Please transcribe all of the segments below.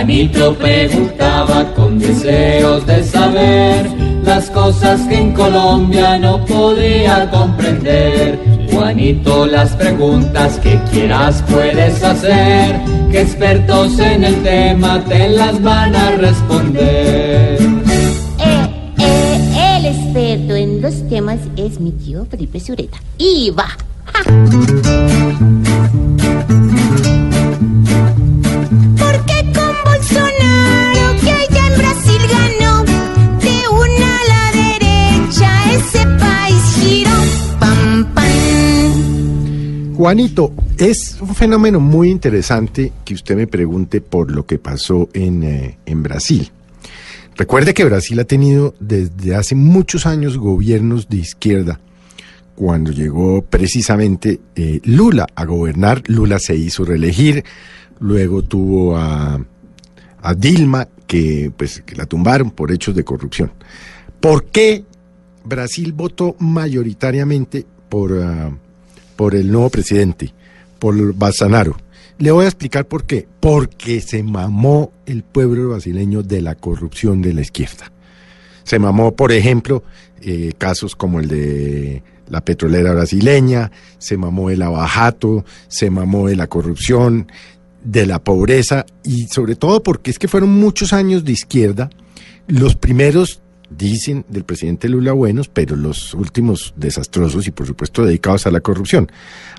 Juanito preguntaba con deseos de saber las cosas que en Colombia no podía comprender. Juanito, las preguntas que quieras puedes hacer, que expertos en el tema te las van a responder. Eh, eh, el experto en los temas es mi tío Felipe Sureta. Y va. ¿Por Juanito, es un fenómeno muy interesante que usted me pregunte por lo que pasó en, eh, en Brasil. Recuerde que Brasil ha tenido desde hace muchos años gobiernos de izquierda. Cuando llegó precisamente eh, Lula a gobernar, Lula se hizo reelegir, luego tuvo a, Dilma, que, pues, que la tumbaron por hechos de corrupción. ¿Por qué Brasil votó mayoritariamente por, ah, por el nuevo presidente, por Bolsonaro? Le voy a explicar por qué. Porque se mamó el pueblo brasileño de la corrupción de la izquierda. Se mamó, por ejemplo, eh, casos como el de la petrolera brasileña, se mamó el abajato, se mamó de la corrupción, de la pobreza y sobre todo porque es que fueron muchos años de izquierda, los primeros dicen del presidente Lula buenos, pero los últimos desastrosos y por supuesto dedicados a la corrupción.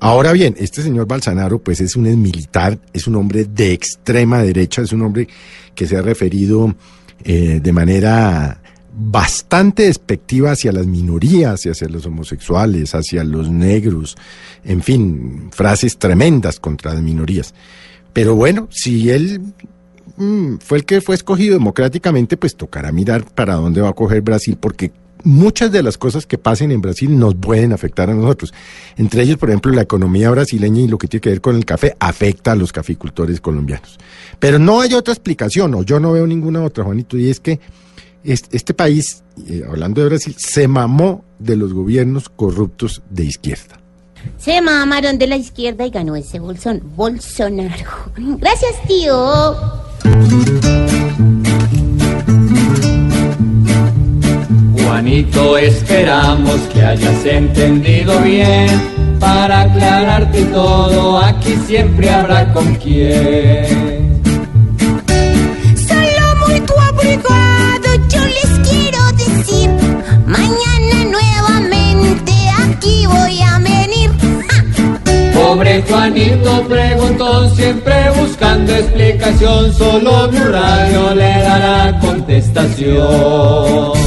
Ahora bien, este señor Balsanaro pues es un militar, es un hombre de extrema derecha, es un hombre que se ha referido eh, de manera bastante despectiva hacia las minorías, hacia los homosexuales, hacia los negros, en fin, frases tremendas contra las minorías. Pero bueno, si él mm, fue el que fue escogido democráticamente, pues tocará mirar para dónde va a coger Brasil, porque muchas de las cosas que pasen en Brasil nos pueden afectar a nosotros. Entre ellos, por ejemplo, la economía brasileña y lo que tiene que ver con el café afecta a los caficultores colombianos. Pero no hay otra explicación, o yo no veo ninguna otra, Juanito, y es que este, país, eh, hablando de Brasil, se mamó de los gobiernos corruptos de izquierda. Se mamaron de la izquierda y ganó ese bolson, Bolsonaro. Gracias, tío. Juanito, esperamos que hayas entendido bien. Para aclararte todo, aquí siempre habrá con quién. Juanito preguntó siempre buscando explicación, solo Blue Radio le dará contestación.